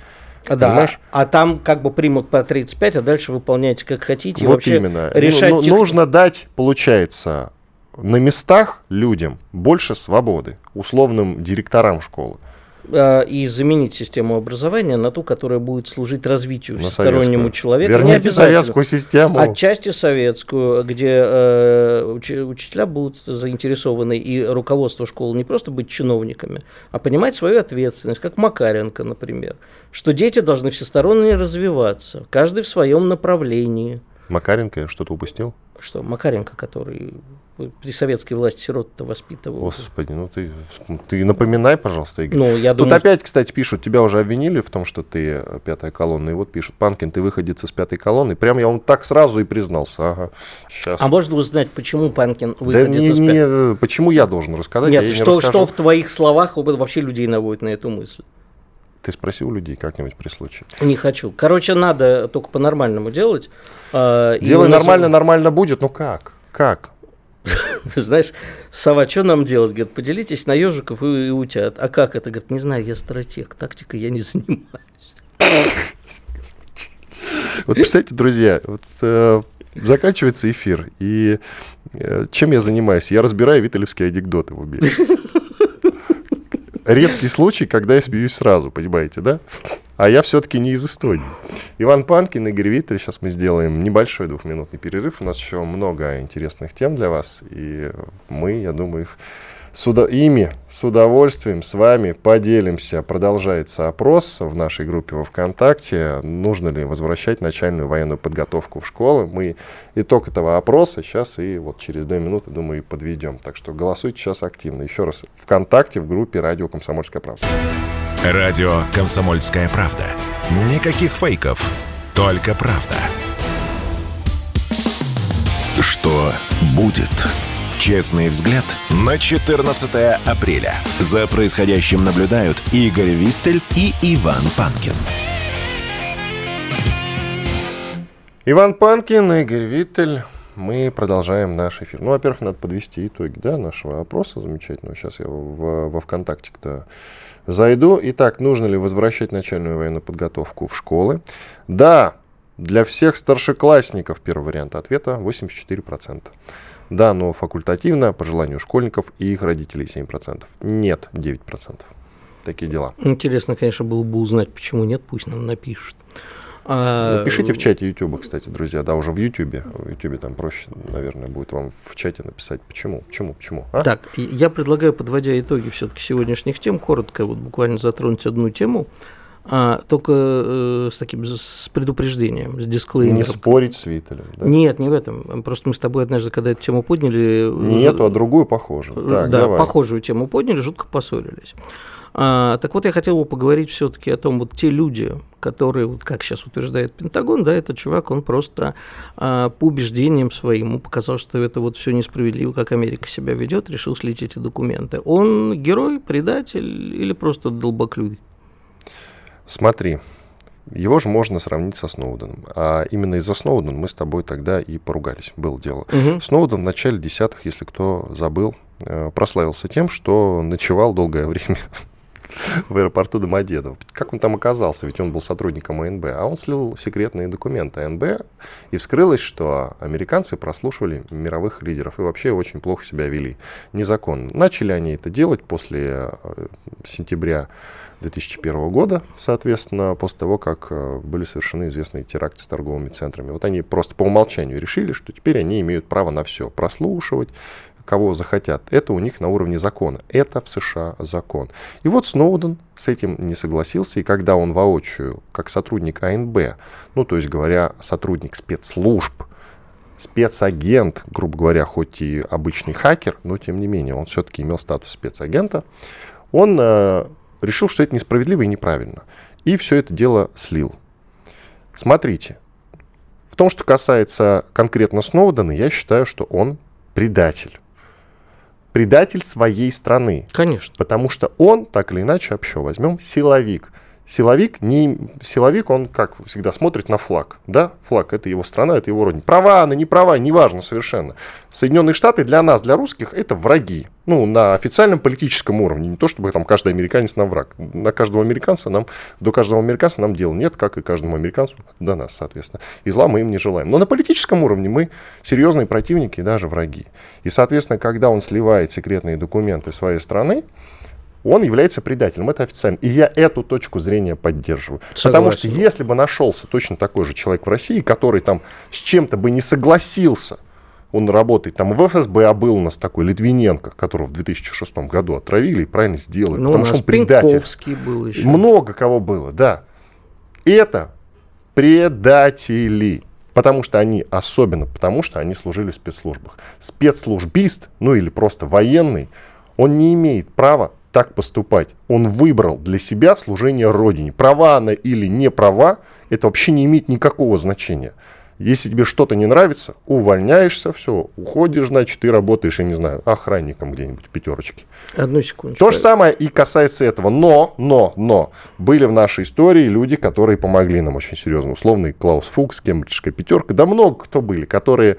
Да, Понимаешь? а там как бы примут по 35, а дальше выполняйте как хотите. Вот именно. Решать ну, тех... Нужно дать, получается, на местах людям больше свободы, условным директорам школы. А, и заменить систему образования на ту, которая будет служить развитию всестороннему человеку. Верните советскую систему. Отчасти советскую, где э, уч, учителя будут заинтересованы и руководство школы не просто быть чиновниками, а понимать свою ответственность, как Макаренко, например, что дети должны всесторонне развиваться, каждый в своем направлении. Макаренко я что-то упустил? Что, Макаренко, который при советской власти сирот-то воспитывал. Господи, ну ты, ты напоминай, пожалуйста, Игорь. Ну, я Тут думаю, опять, кстати, пишут, тебя уже обвинили в том, что ты э, пятая колонна, и вот пишут, Панкин, ты выходец из пятой колонны. Прям я он так сразу и признался. Ага, сейчас. А можно узнать, почему Панкин выходец да не, из пятой? Не, почему я должен рассказать, Нет, что, не что в твоих словах вообще людей наводит на эту мысль? Ты спросил у людей как-нибудь при случае? Не хочу. Короче, надо только по-нормальному делать. Э, Делай нормально, нас... нормально будет, ну как? Как? *laughs* Знаешь, сова, что нам делать? Говорит, поделитесь на ежиков и, и утят. А как это? Говорит, не знаю, я стратег, тактикой я не *laughs* занимаюсь. Вот представьте, друзья, вот, э, Заканчивается эфир. И э, чем я занимаюсь? Я разбираю виталевские анекдоты в уме. *laughs* Редкий случай, когда я смеюсь сразу, понимаете, да? А я все-таки не из Эстонии. Иван Панкин, Игорь Виттель. Сейчас мы сделаем небольшой двухминутный перерыв. У нас еще много интересных тем для вас. И мы, я думаю, их с уда- ими с удовольствием с вами поделимся. Продолжается опрос в нашей группе во ВКонтакте. Нужно ли возвращать начальную военную подготовку в школы? Мы итог этого опроса сейчас и вот через две минуты, думаю, и подведем. Так что голосуйте сейчас активно. Еще раз, ВКонтакте в группе «Радио Комсомольская правда». Радио «Комсомольская правда». Никаких фейков, только правда. Что будет? Честный взгляд на 14 апреля. За происходящим наблюдают Игорь Виттель и Иван Панкин. Иван Панкин, Игорь Виттель. Мы продолжаем наш эфир. Ну, во-первых, надо подвести итоги да, нашего опроса замечательного. Сейчас я в, во ВКонтакте-то зайду. Итак, нужно ли возвращать начальную военную подготовку в школы? Да, для всех старшеклассников первый вариант ответа 84%. Да, но факультативно, по желанию школьников и их родителей 7%. Нет, 9%. Такие дела. Интересно, конечно, было бы узнать, почему нет, пусть нам напишут. А... Напишите в чате YouTube, кстати, друзья, да, уже в YouTube. В YouTube там проще, наверное, будет вам в чате написать, почему, почему, почему. А? Так, я предлагаю, подводя итоги все-таки сегодняшних тем, коротко вот буквально затронуть одну тему, а, только э, с таким с предупреждением, с дисклеймером. Не спорить с Виталем. Да? Нет, не в этом. Просто мы с тобой однажды, когда эту тему подняли... Не эту, а другую похожую. Так, да, давай. похожую тему подняли, жутко поссорились. А, так вот, я хотел бы поговорить все-таки о том, вот те люди, которые, вот как сейчас утверждает Пентагон, да, этот чувак, он просто а, по убеждениям своим, ему показал, что это вот все несправедливо, как Америка себя ведет, решил слить эти документы. Он герой, предатель или просто долбоклюй? Смотри, его же можно сравнить со Сноуденом. А именно из-за Сноудена мы с тобой тогда и поругались. Было дело. Угу. Сноуден в начале десятых, если кто забыл, э, прославился тем, что ночевал долгое *laughs* время *laughs* в аэропорту Домодедово. Как он там оказался? Ведь он был сотрудником АНБ. А он слил секретные документы АНБ, и вскрылось, что американцы прослушивали мировых лидеров и вообще очень плохо себя вели. Незаконно. Начали они это делать после э, сентября 2001 года, соответственно, после того, как э, были совершены известные теракты с торговыми центрами. Вот они просто по умолчанию решили, что теперь они имеют право на все. Прослушивать, кого захотят. Это у них на уровне закона. Это в США закон. И вот Сноуден с этим не согласился, и когда он воочию, как сотрудник АНБ, ну, то есть говоря, сотрудник спецслужб, спецагент, грубо говоря, хоть и обычный хакер, но тем не менее, он все-таки имел статус спецагента, он э, решил, что это несправедливо и неправильно. И все это дело слил. Смотрите, в том, что касается конкретно Сноудена, я считаю, что он предатель. Предатель своей страны. Конечно. Потому что он, так или иначе, вообще возьмем, силовик – Силовик, не, силовик, он, как всегда, смотрит на флаг. Да? Флаг – это его страна, это его родина. Права она, не права, неважно совершенно. Соединенные Штаты для нас, для русских, это враги. Ну, на официальном политическом уровне. Не то, чтобы там каждый американец нам враг. На каждого американца нам, до каждого американца нам дела нет, как и каждому американцу до нас, соответственно. И зла мы им не желаем. Но на политическом уровне мы серьезные противники и даже враги. И, соответственно, когда он сливает секретные документы своей страны, он является предателем. Это официально. И я эту точку зрения поддерживаю. Согласен. Потому что если бы нашелся точно такой же человек в России, который там с чем-то бы не согласился, он работает там в ФСБ, а был у нас такой Литвиненко, которого в 2006 году отравили и правильно сделали. Ну, потому что он предатель. был еще. Много кого было, да. Это предатели. Потому что они, особенно потому что они служили в спецслужбах. Спецслужбист, ну или просто военный, он не имеет права так поступать. Он выбрал для себя служение Родине. Права она или не права, это вообще не имеет никакого значения. Если тебе что-то не нравится, увольняешься, все, уходишь, значит, ты работаешь, я не знаю, охранником где-нибудь в пятерочке. Одну секунду. То же самое и касается этого. Но, но, но, были в нашей истории люди, которые помогли нам очень серьезно. Условный Клаус Фукс, Кембриджская пятерка, да много кто были, которые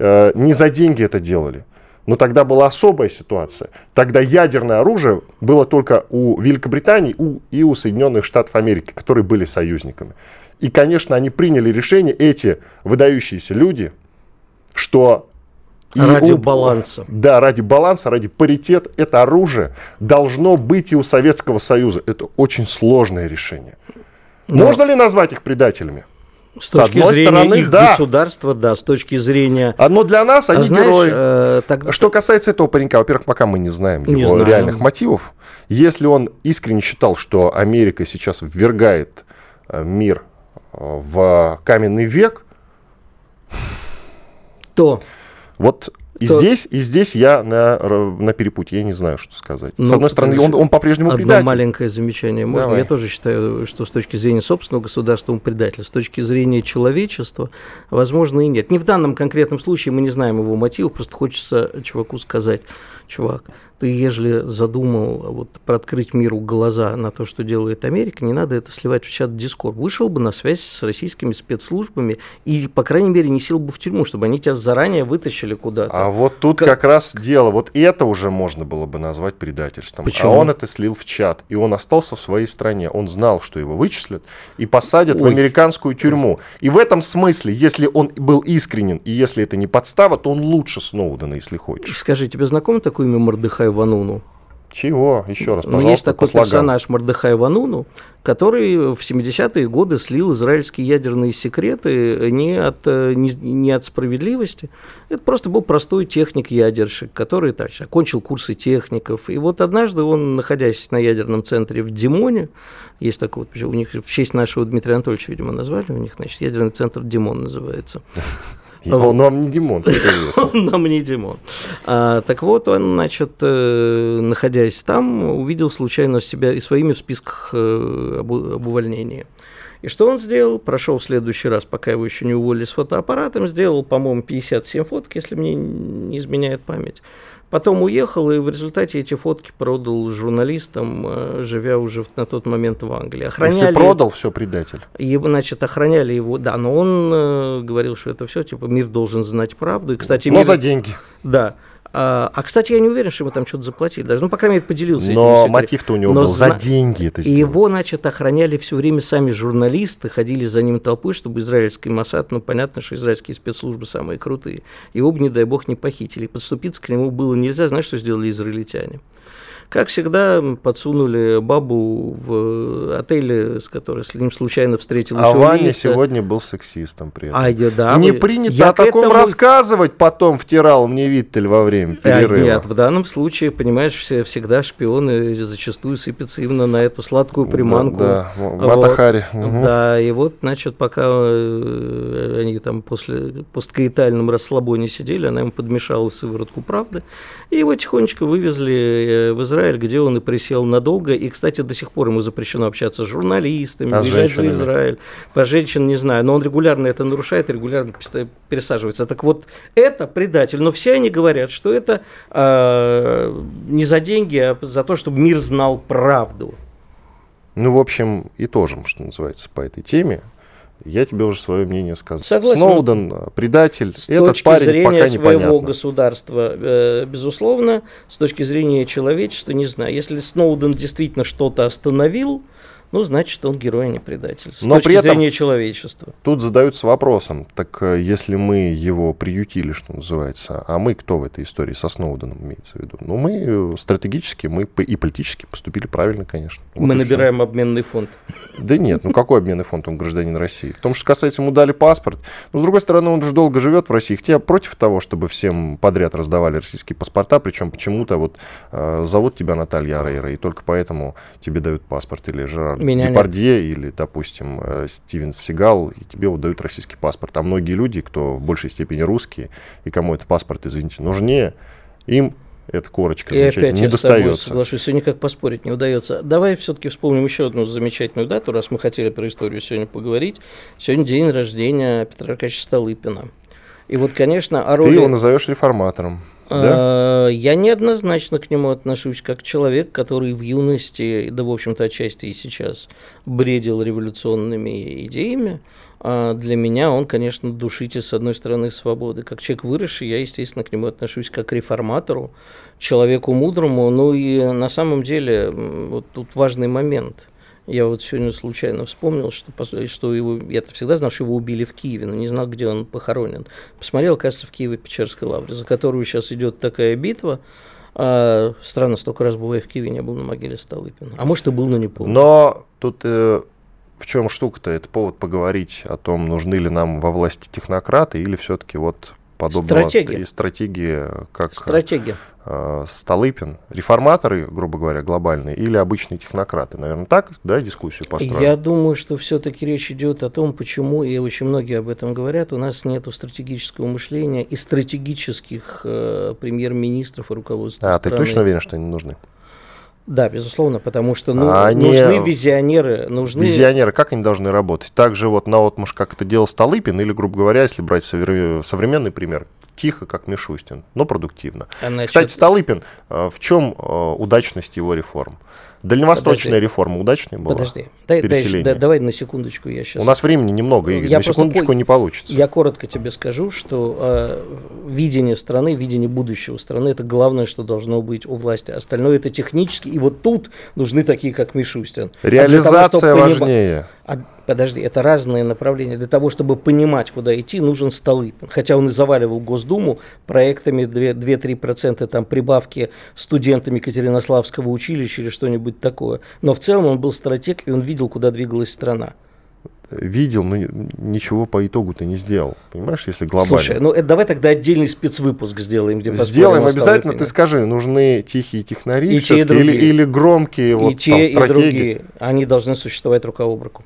э, не за деньги это делали. Но тогда была особая ситуация. Тогда ядерное оружие было только у Великобритании и у Соединенных Штатов Америки, которые были союзниками. И, конечно, они приняли решение, эти выдающиеся люди, что ради у, баланса. Да, ради баланса, ради паритета. Это оружие должно быть и у Советского Союза. Это очень сложное решение. Но... Можно ли назвать их предателями? С, с точки зрения стороны, их да. государства, да, с точки зрения... Одно для нас, они а знаешь, герои. Э, тогда... Что касается этого паренька, во-первых, пока мы не знаем не его знаем. реальных мотивов. Если он искренне считал, что Америка сейчас ввергает э, мир э, в каменный век, то вот и то... здесь, и здесь я на, на перепутье, я не знаю, что сказать. Ну, с одной стороны, он, он по-прежнему одно предатель. маленькое замечание можно? Давай. Я тоже считаю, что с точки зрения собственного государства он предатель. С точки зрения человечества, возможно, и нет. Не в данном конкретном случае, мы не знаем его мотивов, просто хочется чуваку сказать, чувак, ты, ежели задумал вот, открыть миру глаза на то, что делает Америка, не надо это сливать в чат Дискорд. Вышел бы на связь с российскими спецслужбами и, по крайней мере, не сел бы в тюрьму, чтобы они тебя заранее вытащили куда-то. А вот тут как, как раз дело, вот это уже можно было бы назвать предательством. А Почему? А он это слил в чат, и он остался в своей стране. Он знал, что его вычислят и посадят Ой. в американскую тюрьму. И в этом смысле, если он был искренен, и если это не подстава, то он лучше Сноудена, если хочешь. Скажи, тебе знаком такой имя Мордыхай Вануну. Чего? Еще раз, пожалуйста, Ну, есть такой персонаж Мордыхай Вануну, который в 70-е годы слил израильские ядерные секреты не от, не, не от справедливости. Это просто был простой техник-ядерщик, который так, окончил курсы техников. И вот однажды он, находясь на ядерном центре в Димоне, есть такой вот, у них в честь нашего Дмитрия Анатольевича, видимо, назвали, у них, значит, ядерный центр Димон называется. *laughs* Он нам не Димон, *laughs* Он нам не Димон. А, так вот, он, значит, э, находясь там, увидел случайно себя и своими в списках э, об, об увольнении. И что он сделал? Прошел в следующий раз, пока его еще не уволили с фотоаппаратом, сделал, по-моему, 57 фоток, если мне не изменяет память. Потом уехал и в результате эти фотки продал журналистам, э, живя уже на тот момент в Англии. Охраняли, Если продал, все предатель. Его, значит, охраняли его, да, но он э, говорил, что это все, типа, мир должен знать правду. И, кстати, но мир, за деньги. Да. А, а, кстати, я не уверен, что ему там что-то заплатили. Даже, ну, по крайней мере, поделился Но мотив-то у него Но был за деньги это И его, значит, охраняли все время сами журналисты, ходили за ним толпой, чтобы израильский Масад, ну, понятно, что израильские спецслужбы самые крутые. Его бы, не дай бог, не похитили. Подступиться к нему было нельзя. Знаешь, что сделали израильтяне? Как всегда, подсунули бабу в отеле, с которой с ним случайно встретилась. А Ваня сегодня был сексистом при этом. А, я, да, Не вы... принято я о таком этому... рассказывать, потом втирал мне Виттель во время а, перерыва. А, нет, в данном случае, понимаешь, всегда шпионы зачастую сыпятся именно на эту сладкую приманку. Да, да. Матахари. Вот. Угу. Да, и вот, значит, пока э, они там после посткаитальном расслабоне сидели, она ему подмешала сыворотку правды, и его тихонечко вывезли э, в Израиль Израиль, где он и присел надолго. И, кстати, до сих пор ему запрещено общаться с журналистами, а выезжать за Израиль. Про женщин не знаю, но он регулярно это нарушает, регулярно пересаживается. Так вот, это предатель. Но все они говорят, что это э, не за деньги, а за то, чтобы мир знал правду. Ну, в общем, и тоже, что называется, по этой теме. Я тебе уже свое мнение сказал. Согласен. Сноуден предатель. С Этот точки парень зрения пока своего непонятно. государства, э, безусловно, с точки зрения человечества, не знаю. Если Сноуден действительно что-то остановил, ну, значит, он герой, а не предатель. С Но точки при этом зрения человечества. Тут задаются вопросом, так э, если мы его приютили, что называется, а мы кто в этой истории со Сноуденом имеется в виду? Ну, мы э, стратегически, мы и политически поступили правильно, конечно. Вот мы набираем все. обменный фонд. Да нет, ну какой обменный фонд, он гражданин России. В том, что касается, ему дали паспорт. Но, с другой стороны, он же долго живет в России. Хотя против того, чтобы всем подряд раздавали российские паспорта, причем почему-то вот э, зовут тебя Наталья Рейра, и только поэтому тебе дают паспорт или Жерар меня Депардье нет. или, допустим, э, Стивен Сигал, и тебе выдают российский паспорт. А многие люди, кто в большей степени русские, и кому этот паспорт, извините, нужнее, им эта корочка и опять не я достается. С тобой соглашусь, все никак поспорить не удается. Давай все-таки вспомним еще одну замечательную дату, раз мы хотели про историю сегодня поговорить. Сегодня день рождения Петра Аркадьевича Столыпина. И вот, конечно, о роли... Ты его назовешь реформатором. Да? А, я неоднозначно к нему отношусь как человек, который в юности, да, в общем-то, отчасти и сейчас бредил революционными идеями. А для меня он, конечно, душитель, с одной стороны, свободы. Как человек выросший, я, естественно, к нему отношусь как к реформатору, человеку мудрому. Ну и на самом деле, вот тут важный момент – Я вот сегодня случайно вспомнил, что, что его, я всегда знал, что его убили в Киеве, но не знал, где он похоронен. Посмотрел, кажется, в Киево-Печерской лавре, за которую сейчас идет такая битва. А, странно, столько раз бывая в Киеве, не был на могиле Столыпина. А может, и был, но не помню. Но тут э, в чем штука-то? Это повод поговорить о том, нужны ли нам во власти технократы или все-таки вот подобного Стратегия. стратегии, как Стратегия. э, Столыпин, реформаторы, грубо говоря, глобальные, или обычные технократы. Наверное, так, да, дискуссию построим? Я думаю, что все-таки речь идет о том, почему, и очень многие об этом говорят, у нас нет стратегического мышления и стратегических э, премьер-министров и руководства А, страны. ты точно уверен, что они нужны? Да, безусловно, потому что ну, А они- нужны визионеры, нужны... Визионеры, как они должны работать? Так же вот на отмуж, как это делал Столыпин, или, грубо говоря, если брать совре- современный пример, тихо, как Мишустин, но продуктивно. А значит, Кстати, Столыпин, э, в чем э, удачность его реформ? Дальневосточная Подожди. реформа удачная была? Подожди, дай, дай- Переселение. да- давай на секундочку я сейчас... У нас времени немного, Игорь, Я на секундочку не получится. Я коротко тебе скажу, что э, видение страны, видение будущего страны – это главное, что должно быть у власти. Остальное – это технически. И вот тут нужны такие, как Мишустин. А того, Реализация чтобы понима- важнее. А, подожди, это разные направления. Для того, чтобы понимать, куда идти, нужен Столыпин. Хотя он и заваливал Госдуму проектами 2-3% там прибавки студентам Екатеринославского училища или что-нибудь такое. Но в целом он был стратег, и он видел, куда двигалась страна. Видел, но ничего по итогу-то не сделал. Понимаешь, если глобально. Слушай, ну это давай тогда отдельный спецвыпуск сделаем, где Сделаем обязательно. Ты скажи, нужны тихие технари И те, и или, или громкие И вот там те, и стратеги? другие, они должны существовать рука об руку.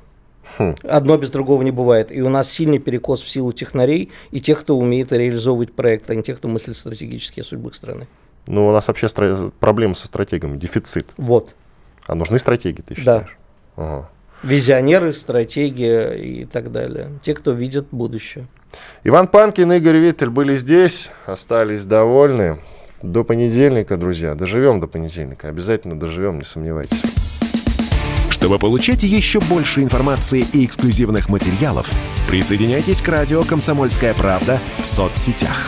Хм. Одно без другого не бывает. И у нас сильный перекос в силу технарей и тех, кто умеет реализовывать проект, а не тех, кто мыслит стратегически о судьбах страны. Ну, у нас вообще стра- проблема со стратегами, дефицит. Вот. А нужны стратегии, ты Да. Ага. Визионеры, стратегия и так далее. Те, кто видит будущее. Иван Панкин и Игорь Виттель были здесь, остались довольны. До понедельника, друзья. Доживем до понедельника. Обязательно доживем, не сомневайтесь. Чтобы получать еще больше информации и эксклюзивных материалов, присоединяйтесь к радио «Комсомольская правда» в соцсетях.